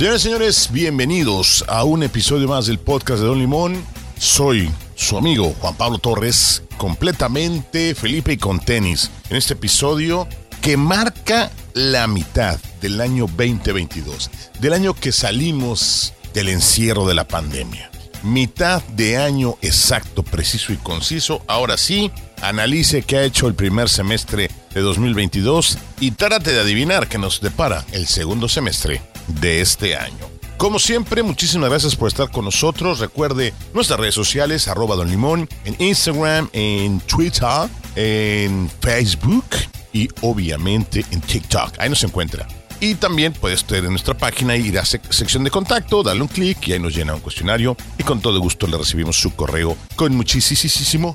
Señores señores, bienvenidos a un episodio más del podcast de Don Limón. Soy su amigo Juan Pablo Torres, completamente Felipe y con tenis. En este episodio que marca la mitad del año 2022, del año que salimos del encierro de la pandemia. Mitad de año exacto, preciso y conciso. Ahora sí, analice qué ha hecho el primer semestre de 2022 y trate de adivinar qué nos depara el segundo semestre de este año. Como siempre, muchísimas gracias por estar con nosotros. Recuerde nuestras redes sociales, arroba Don Limón, en Instagram, en Twitter, en Facebook y obviamente en TikTok. Ahí nos encuentra. Y también puede estar en nuestra página, ir a sección de contacto, darle un clic y ahí nos llena un cuestionario y con todo gusto le recibimos su correo con muchísimo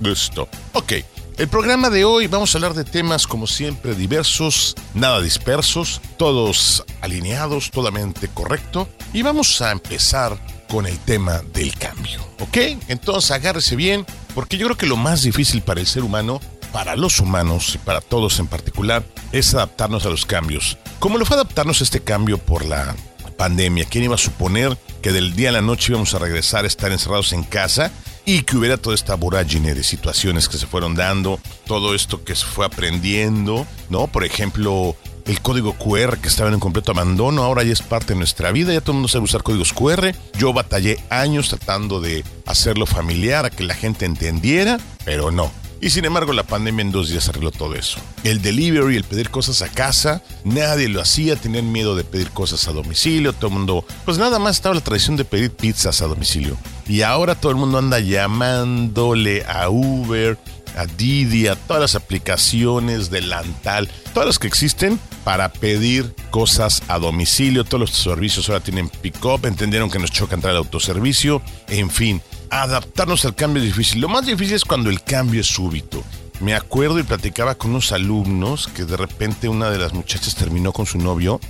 gusto. Ok, el programa de hoy vamos a hablar de temas como siempre diversos, nada dispersos, todos alineados, totalmente correcto. Y vamos a empezar con el tema del cambio, ¿ok? Entonces agárrese bien, porque yo creo que lo más difícil para el ser humano, para los humanos y para todos en particular, es adaptarnos a los cambios. ¿Cómo lo fue adaptarnos a este cambio por la pandemia? ¿Quién iba a suponer que del día a la noche íbamos a regresar a estar encerrados en casa y que hubiera toda esta vorágine de situaciones que se fueron dando, todo esto que se fue aprendiendo, ¿no? Por ejemplo, el código QR que estaba en un completo abandono, ahora ya es parte de nuestra vida, ya todo el mundo sabe usar códigos QR. Yo batallé años tratando de hacerlo familiar, a que la gente entendiera, pero no. Y sin embargo, la pandemia en dos días arregló todo eso. El delivery, el pedir cosas a casa, nadie lo hacía, tenían miedo de pedir cosas a domicilio, todo el mundo, pues nada más estaba la tradición de pedir pizzas a domicilio. Y ahora todo el mundo anda llamándole a Uber, a Didi, a todas las aplicaciones de Lantal, todas las que existen para pedir cosas a domicilio. Todos los servicios ahora tienen pick-up, entendieron que nos choca entrar al autoservicio, en fin adaptarnos al cambio es difícil. Lo más difícil es cuando el cambio es súbito. Me acuerdo y platicaba con unos alumnos que de repente una de las muchachas terminó con su novio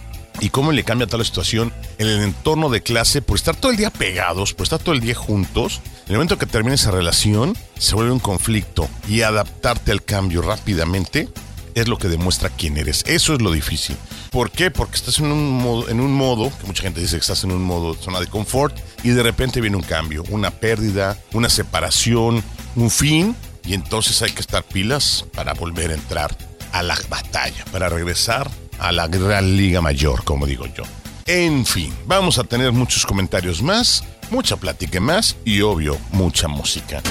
y cómo le cambia toda la situación en el entorno de clase por estar todo el día pegados, por estar todo el día juntos. En el momento que termina esa relación, se vuelve un conflicto y adaptarte al cambio rápidamente es lo que demuestra quién eres. Eso es lo difícil. ¿Por qué? Porque estás en un modo, en un modo que mucha gente dice que estás en un modo zona de confort y de repente viene un cambio, una pérdida, una separación, un fin y entonces hay que estar pilas para volver a entrar a la batalla, para regresar a la gran liga mayor, como digo yo. En fin, vamos a tener muchos comentarios más, mucha plática más y obvio, mucha música.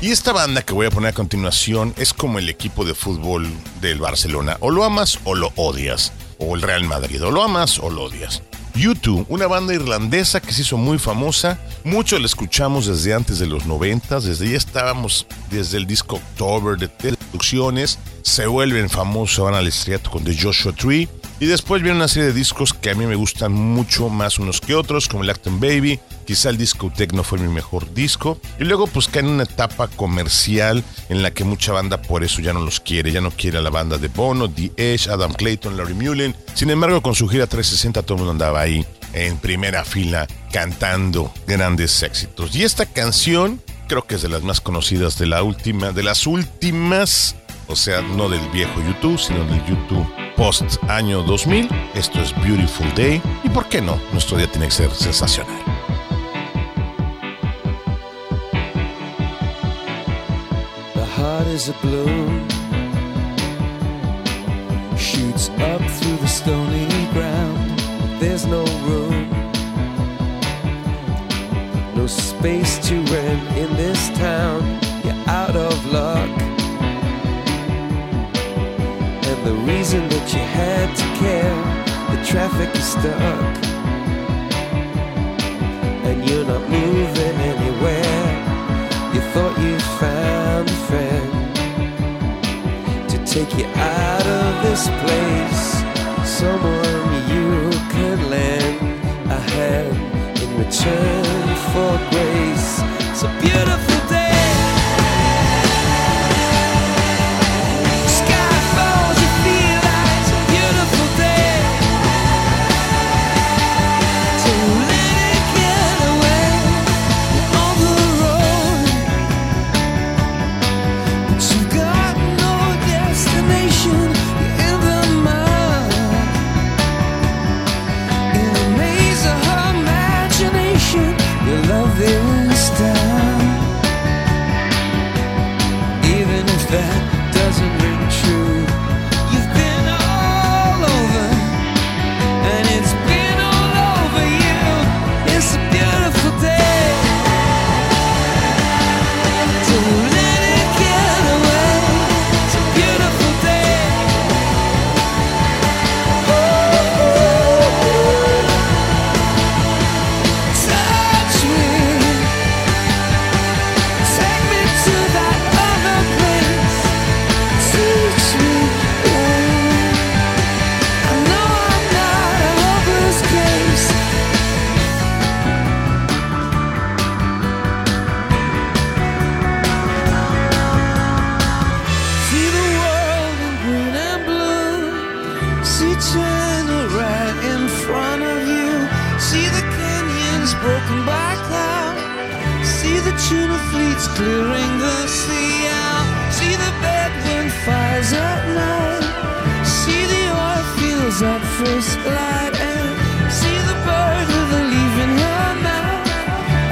Y esta banda que voy a poner a continuación es como el equipo de fútbol del Barcelona. O lo amas o lo odias. O el Real Madrid. O lo amas o lo odias. YouTube, una banda irlandesa que se hizo muy famosa. Mucho la escuchamos desde antes de los 90, desde ya estábamos, desde el disco October de producciones. Se vuelven famosos, van al estrellato con The Joshua Tree. Y después viene una serie de discos que a mí me gustan mucho más unos que otros, como el Acton Baby. Quizá el disco Tech fue mi mejor disco. Y luego pues cae en una etapa comercial en la que mucha banda por eso ya no los quiere. Ya no quiere a la banda de Bono, The Edge, Adam Clayton, Larry Mullen. Sin embargo, con su gira 360 todo el mundo andaba ahí en primera fila cantando grandes éxitos. Y esta canción creo que es de las más conocidas de la última, de las últimas, o sea, no del viejo YouTube, sino del YouTube post año 2000. Esto es Beautiful Day y por qué no, nuestro día tiene que ser sensacional. The heart is a balloon shoots up through the stony ground. There's no room, no space to rent in this town. You're out of luck. The reason that you had to care. The traffic is stuck, and you're not moving anywhere. You thought you found a friend to take you out of this place, someone you could lend a hand. In return for grace. A beautiful You. Canyons broken by cloud. See the tuna fleets clearing the sea out. See the bedroom fires at night. See the oil fields at first light. And see the bird with a leaf in her mouth.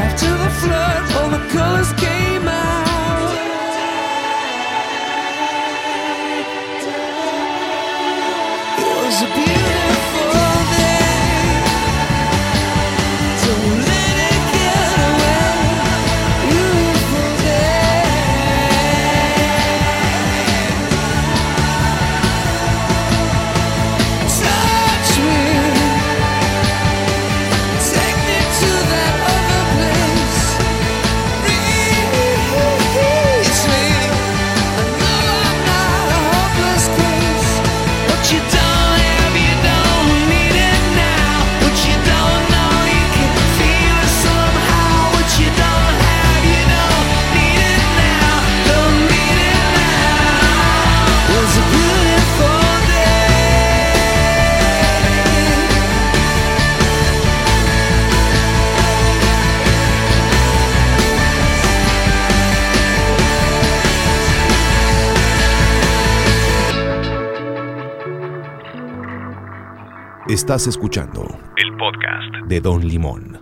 After the flood, all the colors came Estás escuchando El podcast. de Don Limón.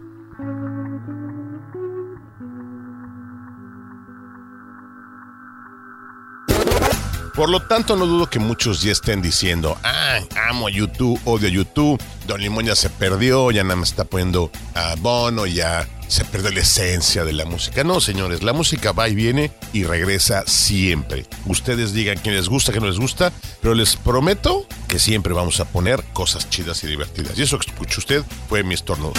Por lo tanto, no dudo que muchos ya estén diciendo, ah, amo a YouTube, odio a YouTube, Don Limón ya se perdió, ya nada más está poniendo a Bono, ya se perdió la esencia de la música. No, señores, la música va y viene y regresa siempre. Ustedes digan quién les gusta, quién no les gusta, pero les prometo que siempre vamos a poner cosas chidas y divertidas. Y eso que escuchó usted fue mi estornudo.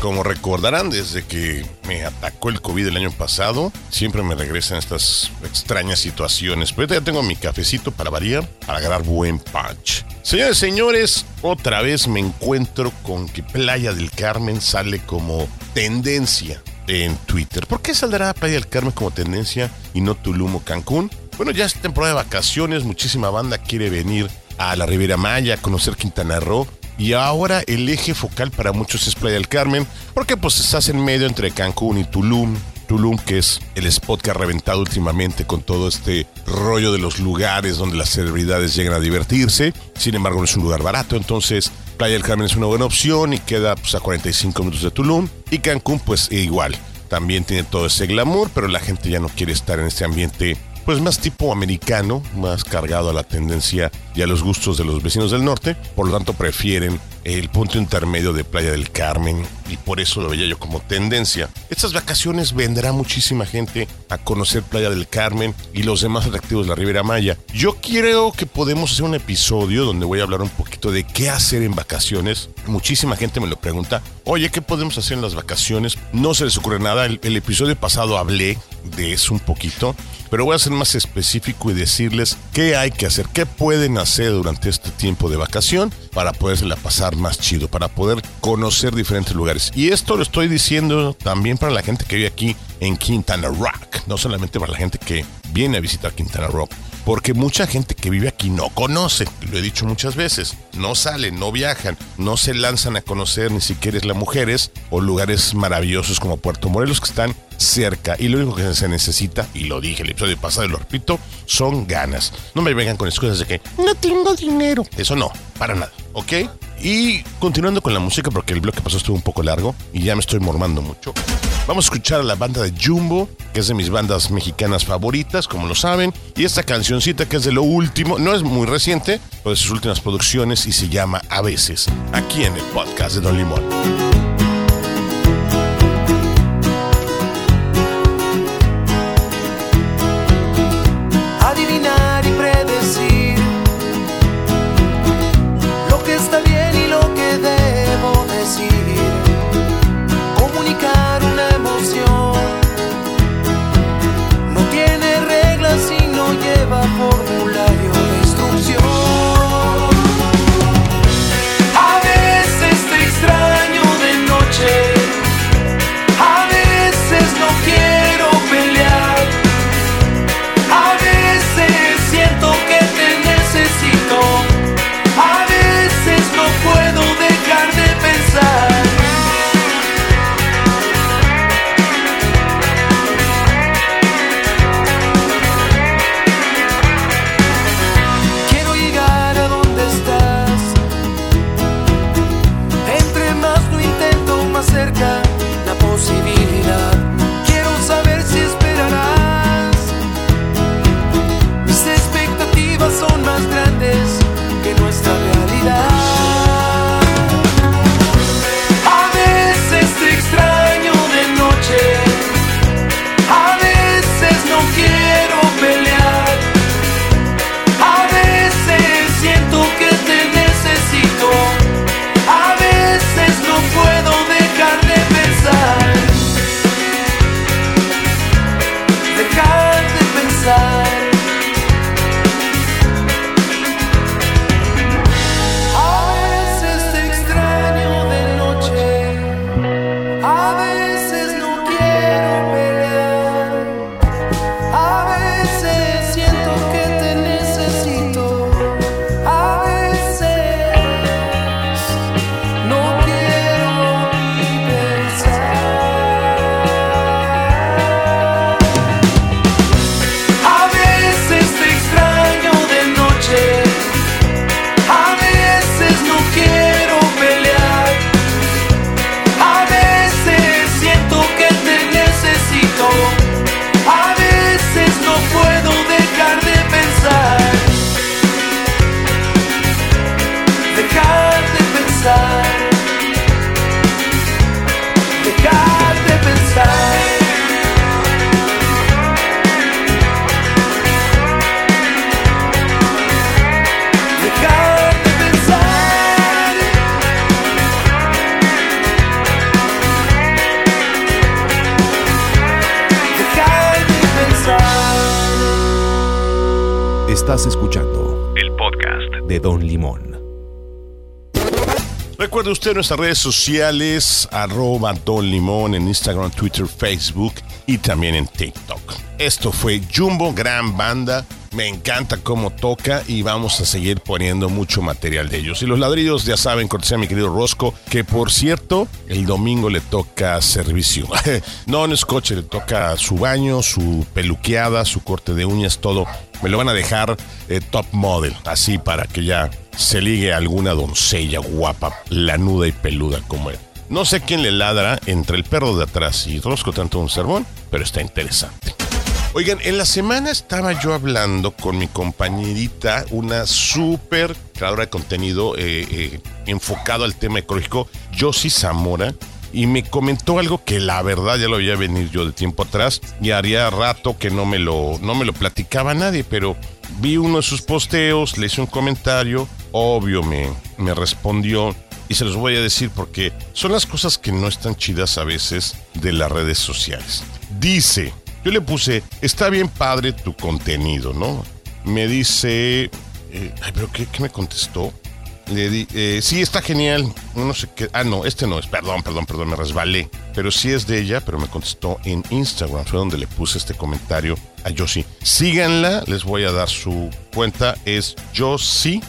Como recordarán, desde que me atacó el COVID el año pasado, siempre me regresan estas extrañas situaciones. Pero ya tengo mi cafecito para variar, para agarrar buen punch. Señores, señores, otra vez me encuentro con que Playa del Carmen sale como tendencia en Twitter. ¿Por qué saldrá Playa del Carmen como tendencia y no Tulum o Cancún? Bueno, ya es temporada de vacaciones, muchísima banda quiere venir a la Riviera Maya, a conocer Quintana Roo. Y ahora el eje focal para muchos es Playa del Carmen, porque pues estás en medio entre Cancún y Tulum. Tulum, que es el spot que ha reventado últimamente con todo este rollo de los lugares donde las celebridades llegan a divertirse. Sin embargo, no es un lugar barato, entonces Playa del Carmen es una buena opción y queda pues, a 45 minutos de Tulum. Y Cancún, pues igual, también tiene todo ese glamour, pero la gente ya no quiere estar en este ambiente pues más tipo americano, más cargado a la tendencia y a los gustos de los vecinos del norte, por lo tanto prefieren el punto intermedio de Playa del Carmen y por eso lo veía yo como tendencia. Estas vacaciones vendrá muchísima gente a conocer Playa del Carmen y los demás atractivos de la Riviera Maya. Yo creo que podemos hacer un episodio donde voy a hablar un poquito de qué hacer en vacaciones. Muchísima gente me lo pregunta, oye, ¿qué podemos hacer en las vacaciones? No se les ocurre nada, el, el episodio pasado hablé de eso un poquito pero voy a ser más específico y decirles qué hay que hacer, qué pueden hacer durante este tiempo de vacación para poderse pasar más chido, para poder conocer diferentes lugares. Y esto lo estoy diciendo también para la gente que vive aquí en Quintana Rock, no solamente para la gente que viene a visitar Quintana Rock porque mucha gente que vive aquí no conoce, lo he dicho muchas veces, no salen, no viajan, no se lanzan a conocer ni siquiera las mujeres o lugares maravillosos como Puerto Morelos que están cerca y lo único que se necesita, y lo dije el episodio pasado y lo repito, son ganas. No me vengan con excusas de que no tengo dinero. Eso no, para nada, ¿ok? Y continuando con la música, porque el bloque pasó estuvo un poco largo y ya me estoy mormando mucho. Vamos a escuchar a la banda de Jumbo, que es de mis bandas mexicanas favoritas, como lo saben. Y esta cancioncita que es de lo último, no es muy reciente, pero de sus últimas producciones y se llama A veces, aquí en el podcast de Don Limón. Recuerde usted nuestras redes sociales, arroba Don Limón en Instagram, Twitter, Facebook y también en TikTok. Esto fue Jumbo, gran banda. Me encanta cómo toca y vamos a seguir poniendo mucho material de ellos. Y los ladrillos, ya saben, cortesía mi querido Rosco, que por cierto, el domingo le toca servicio. no, no es coche, le toca su baño, su peluqueada, su corte de uñas, todo. Me lo van a dejar eh, top model, así para que ya se ligue a alguna doncella guapa, lanuda y peluda como él. No sé quién le ladra entre el perro de atrás y Rosco tanto un sermón, pero está interesante. Oigan, en la semana estaba yo hablando con mi compañerita, una súper creadora de contenido eh, eh, enfocado al tema ecológico, Josie Zamora, y me comentó algo que la verdad ya lo había venido yo de tiempo atrás y haría rato que no me lo, no me lo platicaba nadie, pero vi uno de sus posteos, le hice un comentario, obvio me, me respondió y se los voy a decir porque son las cosas que no están chidas a veces de las redes sociales. Dice, Yo le puse, está bien padre tu contenido, ¿no? Me dice, eh, ay, pero ¿qué, me contestó? Le di, eh, sí, está genial. No sé qué. Ah, no, este no es. Perdón, perdón, perdón, me resbalé. Pero sí es de ella, pero me contestó en Instagram. Fue donde le puse este comentario a Josie. Síganla, les voy a dar su cuenta. Es Josie,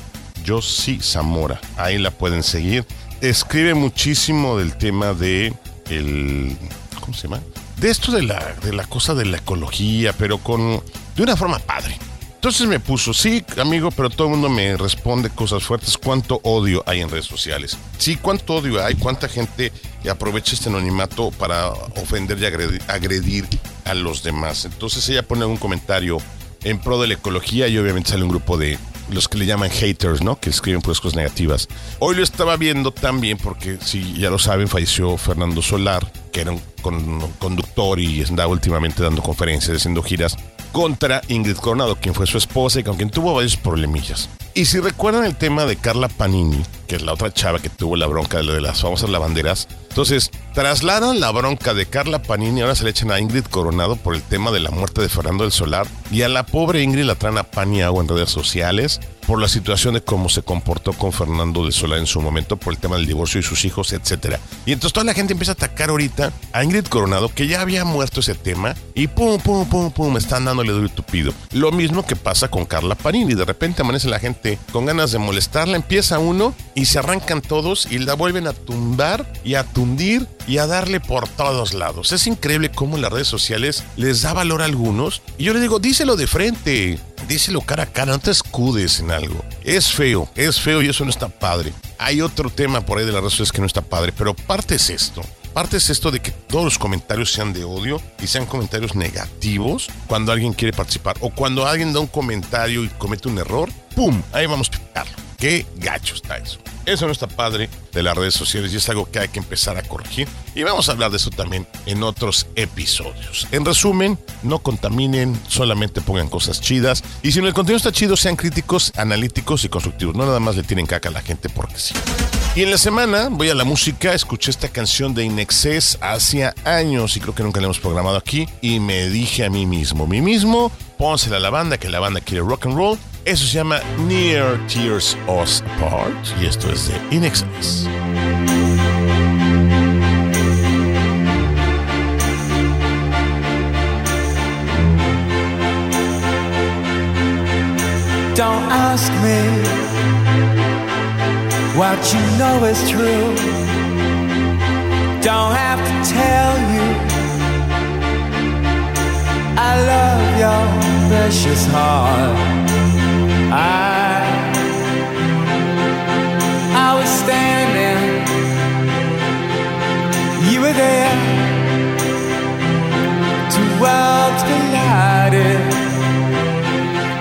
Josie Zamora. Ahí la pueden seguir. Escribe muchísimo del tema de el. ¿Cómo se llama? De esto de la, de la cosa de la ecología, pero con. de una forma padre. Entonces me puso, sí, amigo, pero todo el mundo me responde cosas fuertes. ¿Cuánto odio hay en redes sociales? Sí, ¿cuánto odio hay? ¿Cuánta gente aprovecha este anonimato para ofender y agredir, agredir a los demás? Entonces ella pone un comentario en pro de la ecología y obviamente sale un grupo de los que le llaman haters, ¿no? Que escriben puras cosas negativas. Hoy lo estaba viendo también porque, si ya lo saben, falleció Fernando Solar, que era un con- conductor y andaba últimamente dando conferencias, haciendo giras contra Ingrid Coronado, quien fue su esposa y con quien tuvo varios problemillas. Y si recuerdan el tema de Carla Panini, que es la otra chava que tuvo la bronca de, las famosas lavanderas, entonces trasladan la bronca de Carla Panini, ahora se le echan a Ingrid Coronado por el tema de la muerte de Fernando del Solar, y a la pobre Ingrid la traen a pan y agua en redes sociales por la situación de cómo se comportó con Fernando del Solar en su momento, por el tema del divorcio y sus hijos, etcétera. Y entonces toda la gente empieza a atacar ahorita a Ingrid Coronado, que ya había muerto ese tema, y pum, pum, pum, pum, están dándole duro tupido. Lo mismo que pasa con Carla Panini, de repente amanece la gente con ganas de molestarla, empieza uno y se arrancan todos y la vuelven a tumbar y a tundir y a darle por todos lados. Es increíble cómo las redes sociales les da valor a algunos. Y yo le digo, díselo de frente, díselo cara a cara, no te escudes en algo. Es feo, es feo y eso no está padre. Hay otro tema por ahí de las redes sociales que no está padre, pero parte es esto. Parte es esto de que todos los comentarios sean de odio y sean comentarios negativos cuando alguien quiere participar o cuando alguien da un comentario y comete un error, ¡pum! Ahí vamos a picarlo. Qué gacho está eso. Eso no está padre de las redes sociales y es algo que hay que empezar a corregir. Y vamos a hablar de eso también en otros episodios. En resumen, no contaminen, solamente pongan cosas chidas. Y si el contenido está chido, sean críticos, analíticos y constructivos. No nada más le tienen caca a la gente porque sí. Y en la semana voy a la música, escuché esta canción de Inexcess hace años y creo que nunca la hemos programado aquí y me dije a mí mismo, mí mismo, pónsela a la banda, que la banda quiere rock and roll. Eso se llama Near Tears Us Apart y esto es de Inexcess. Don't ask me what you know is true. Don't have to tell you. I love your precious heart. I I was standing, you were there. Two worlds collided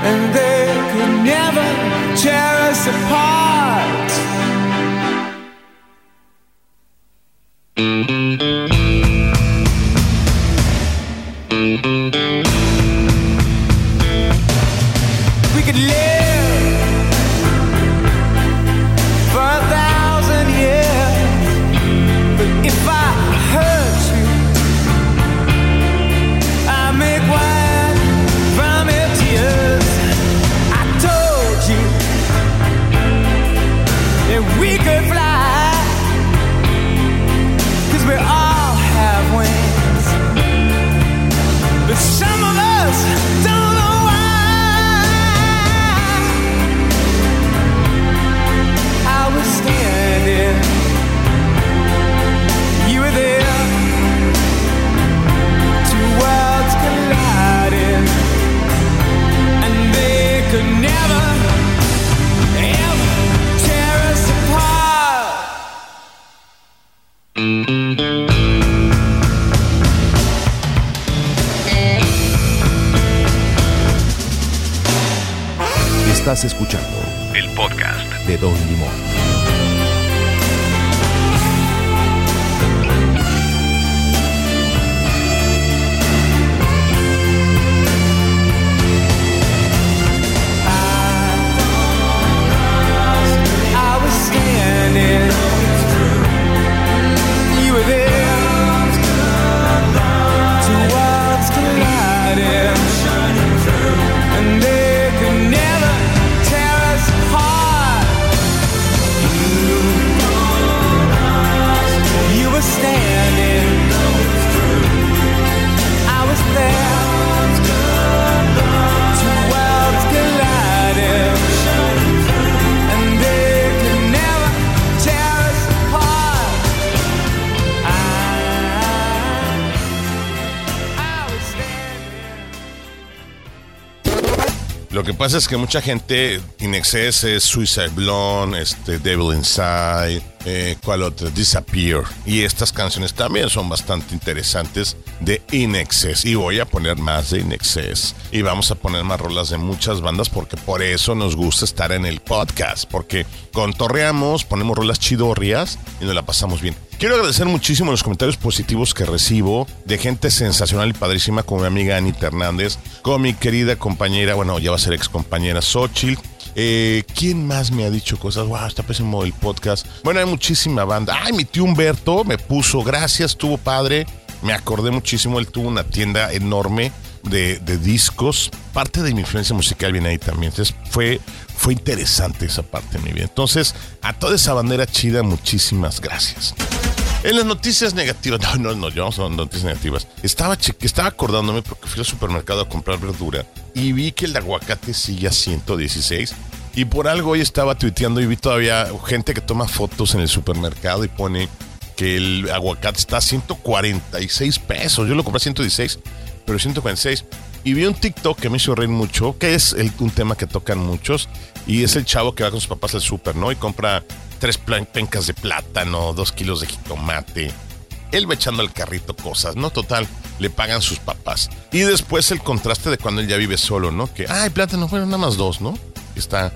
and they could never tear us apart. Pasa es que mucha gente, In Excess es Suicide Blonde, este, Devil Inside, eh, ¿cuál? Disappear. Y estas canciones también son bastante interesantes de In Excess. Y voy a poner más de In Excess. Y vamos a poner más rolas de muchas bandas porque por eso nos gusta estar en el podcast. Porque contorreamos, ponemos rolas chidorrias y nos la pasamos bien. Quiero agradecer muchísimo los comentarios positivos que recibo de gente sensacional y padrísima como mi amiga Anita Hernández, con mi querida compañera, bueno, ya va a ser ex compañera Xochitl. Eh, ¿Quién más me ha dicho cosas? Wow, está pésimo el podcast. Bueno, hay muchísima banda. Ay, mi tío Humberto me puso, gracias, estuvo padre. Me acordé muchísimo, él tuvo una tienda enorme de, de discos. Parte de mi influencia musical viene ahí también. Entonces fue, fue interesante esa parte de mi vida. Entonces, a toda esa bandera chida, muchísimas gracias. En las noticias negativas, no, no, no, llevamos a noticias negativas. Estaba, estaba acordándome porque fui al supermercado a comprar verdura y vi que el aguacate sigue a 116. Y por algo hoy estaba tuiteando y vi todavía gente que toma fotos en el supermercado y pone que el aguacate está a 146 pesos. Yo lo compré a 116, pero 146. Y vi un TikTok que me hizo reír mucho, que es un tema que tocan muchos, y es el chavo que va con sus papás al super, ¿no? Y compra tres pencas de plátano, dos kilos de jitomate. Él va echando al carrito cosas, ¿no? Total, le pagan sus papás. Y después el contraste de cuando él ya vive solo, ¿no? Que, ay, plátano, bueno, nada más dos, ¿no? Está,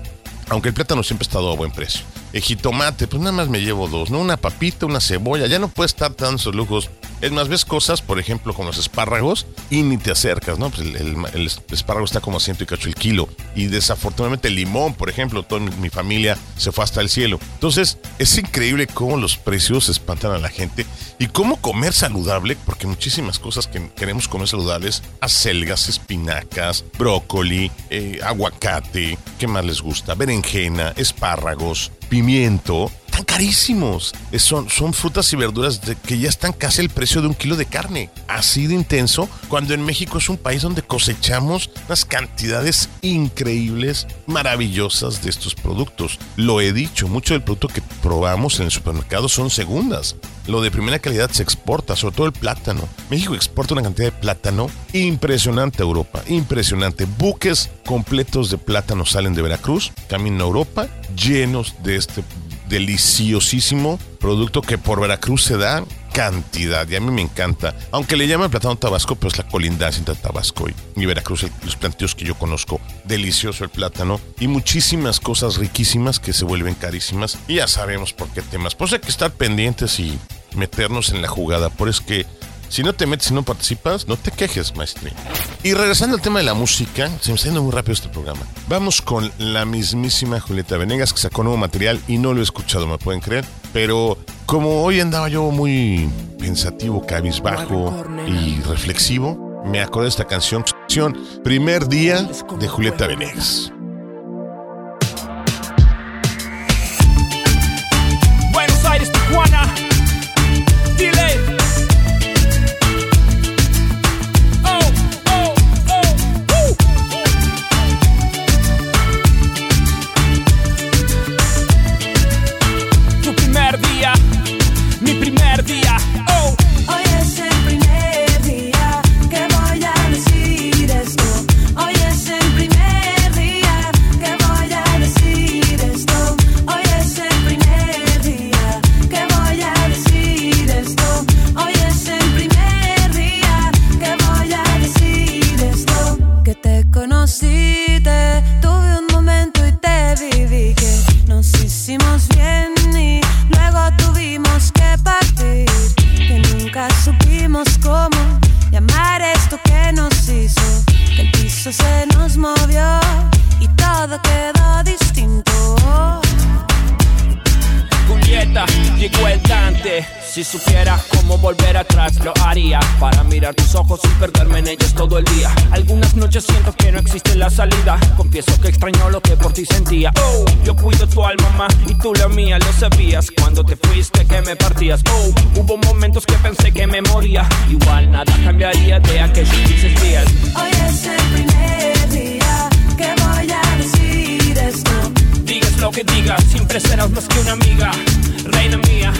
aunque el plátano siempre ha estado a buen precio. El jitomate, pues nada más me llevo dos, ¿no? Una papita, una cebolla, ya no puede estar dando esos lujos es más, ves cosas, por ejemplo, con los espárragos y ni te acercas, ¿no? Pues el, espárrago está como a ciento y cacho el kilo. Y desafortunadamente el limón, por ejemplo, toda mi, familia se fue hasta el cielo. Entonces, es increíble cómo los precios espantan a la gente y cómo comer saludable, porque muchísimas cosas que queremos comer saludables, acelgas, espinacas, brócoli, eh, aguacate, ¿qué más les gusta? Berenjena, espárragos, pimiento, están carísimos. Son, son frutas y verduras que ya están casi el precio de un kilo de carne. Así de intenso, cuando en México es un país donde cosechamos unas cantidades increíbles, maravillosas de estos productos. Lo he dicho, mucho del producto que probamos en el supermercado son segundas. Lo de primera calidad se exporta, sobre todo el plátano. México exporta una cantidad de plátano impresionante a Europa, impresionante. Buques completos de plátano salen de Veracruz, camino a Europa, llenos de este deliciosísimo producto que por Veracruz se da cantidad y a mí me encanta. Aunque le llaman plátano tabasco, pero es la colindancia entre Tabasco y, Veracruz, los planteos que yo conozco. Delicioso el plátano y muchísimas cosas riquísimas que se vuelven carísimas. Y ya sabemos por qué temas. Pues hay que estar pendientes y meternos en la jugada. Por es que si no te metes y no participas, no te quejes, maestro. Y regresando al tema de la música, se me está yendo muy rápido este programa. Vamos con la mismísima Julieta Venegas que sacó nuevo material y no lo he escuchado, me pueden creer. Pero como hoy andaba yo muy pensativo, cabizbajo y reflexivo, me acordé de esta canción, Primer Día de Julieta Venegas. Mía, lo sabías. Cuando te fuiste que me partías. Oh, hubo momentos que pensé que me moría. Igual nada cambiaría de aquellos 15 días. Hoy es el primer día que voy a decir esto. Digas lo que digas, siempre serás más que una amiga. Reina mía.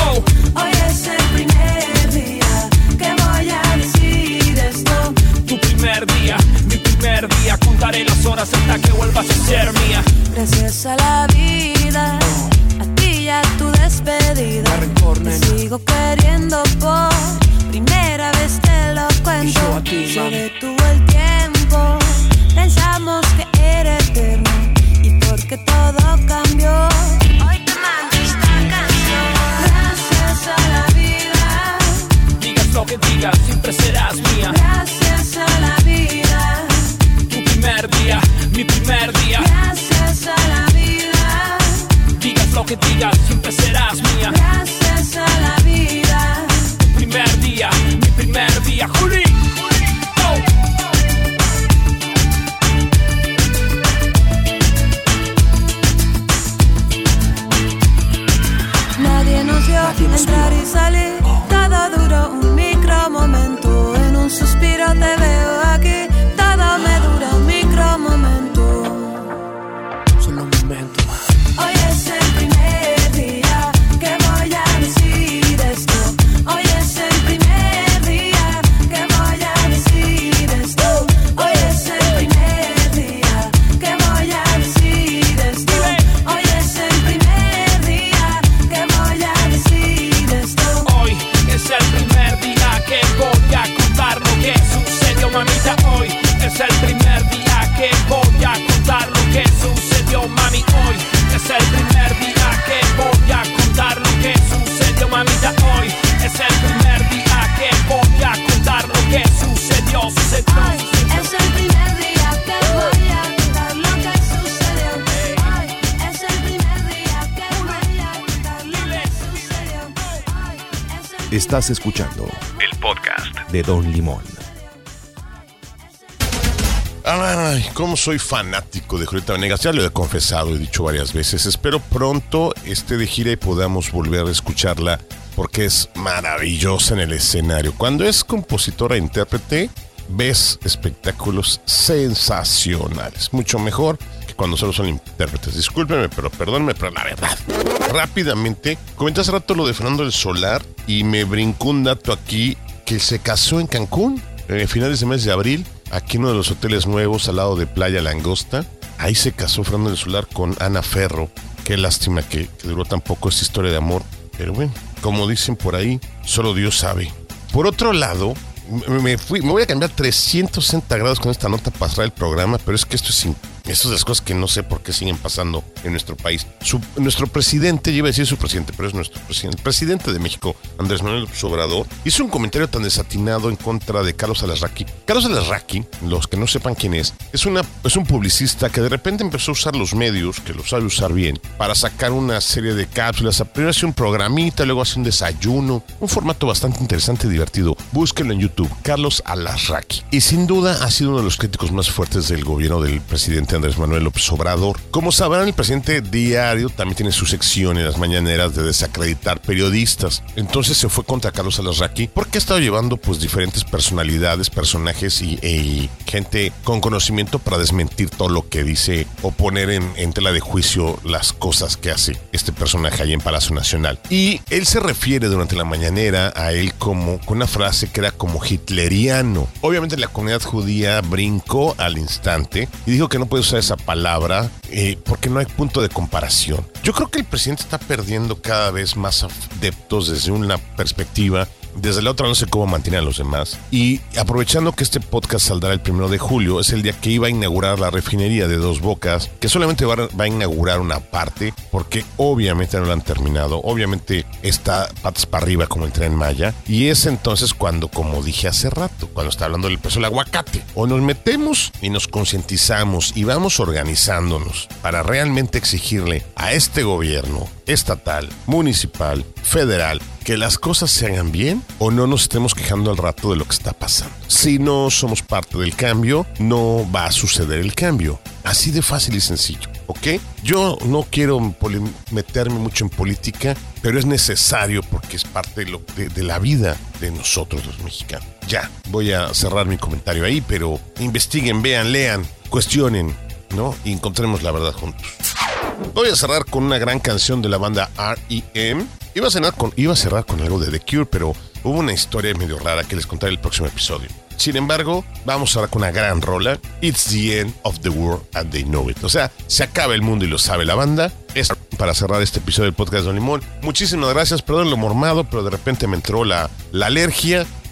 Oh, Hoy es el primer día que voy a decir esto. tu primer día, mi primer día. Contaré las horas Gracias a la vida, a ti y a tu despedida. Te sigo queriendo por primera vez, te lo cuento. yo a ti, Se detuvo el tiempo, pensamos que era eterno. Y porque todo cambió, hoy te mando esta canción. Gracias a la vida, Digas lo que digas, siempre serás mía. gracias a la vida, primer día, mi primer día. gracias a la vida. Digas lo que digas, siempre serás mía. Gracias a la vida, Tu primer día, mi primer día. Juli. Estás escuchando El podcast. de Don Limón. Ay, cómo soy fanático de Julieta Venegas. Ya lo he confesado, he dicho varias veces. Espero pronto esté de gira y podamos volver a escucharla porque es maravillosa en el escenario. Cuando es compositora e intérprete, ves espectáculos sensacionales. Mucho mejor cuando solo son intérpretes. Discúlpeme, pero perdónme, pero la verdad. Rápidamente, comenté hace rato lo de Fernando del Solar y me brincó un dato aquí que se casó en Cancún en finales de mes de abril, aquí en uno de los hoteles nuevos al lado de Playa Langosta. Ahí se casó Fernando del Solar con Ana Ferro. Qué lástima que, duró tan poco esta historia de amor. Pero bueno, como dicen por ahí, solo Dios sabe. Por otro lado, me, fui, me voy a cambiar 360 grados con esta nota para el programa, pero es que esto es, in- esto es de las cosas que no sé por qué siguen pasando en nuestro país. Su- nuestro presidente, yo a decir su presidente, pero es nuestro presidente, el presidente de México, Andrés Manuel López Obrador, hizo un comentario tan desatinado en contra de Carlos Alarraqui. Carlos Alarraqui, los que no sepan quién es, es, una, es un publicista que de repente empezó a usar los medios, que lo sabe usar bien, para sacar una serie de cápsulas. Primero hace un programita, luego hace un desayuno, un formato bastante interesante y divertido. Búsquenlo en YouTube, Carlos Alarraqui. Y sin duda ha sido uno de los críticos más fuertes del gobierno del presidente Andrés Manuel López Obrador. Como sabrán, el presidente diario también tiene su sección en las mañaneras de desacreditar periodistas. Entonces se fue contra Carlos Alarraqui porque ha estado llevando pues diferentes personalidades, personajes y, gente con conocimiento para desmentir todo lo que dice o poner en, en tela de juicio las cosas que hace este personaje ahí en Palacio Nacional. Y él se refiere durante la mañanera a él como con una frase que era como hitleriano. Obviamente la comunidad judía brincó al instante y dijo que no puede usar esa palabra eh, porque no hay punto de comparación. Yo creo que el presidente está perdiendo cada vez más adeptos desde una perspectiva desde la otra no sé cómo mantienen a los demás. Y aprovechando que este podcast saldrá el primero de julio, es el día que iba a inaugurar la refinería de Dos Bocas, que solamente va a inaugurar una parte, porque obviamente no la han terminado. Obviamente está patas para arriba como el tren Maya. Y es entonces cuando, como dije hace rato, cuando está hablando del peso del aguacate, o nos metemos y nos concientizamos y vamos organizándonos para realmente exigirle a este gobierno estatal, municipal, federal, que las cosas se hagan bien o no nos estemos quejando al rato de lo que está pasando. Si no somos parte del cambio, no va a suceder el cambio. Así de fácil y sencillo, ¿ok? Yo no quiero meterme mucho en política, pero es necesario porque es parte de- de la vida de nosotros los mexicanos. Ya, voy a cerrar mi comentario ahí, pero investiguen, vean, lean, cuestionen, ¿no? Y encontremos la verdad juntos. Voy a cerrar con una gran canción de la banda REM. Iba a, cenar con, iba a cerrar con algo de The Cure, pero hubo una historia medio rara que les contaré el próximo episodio. Sin embargo, vamos ahora con una gran rola. It's the end of the world and they know it. O sea, se acaba el mundo y lo sabe la banda. Es para cerrar este episodio del podcast de Don Limón. Muchísimas gracias, perdón lo mormado, pero de repente me entró la, la alergia.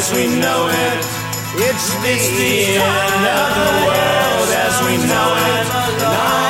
as we know it. It's the, it's the end of the world as we know it.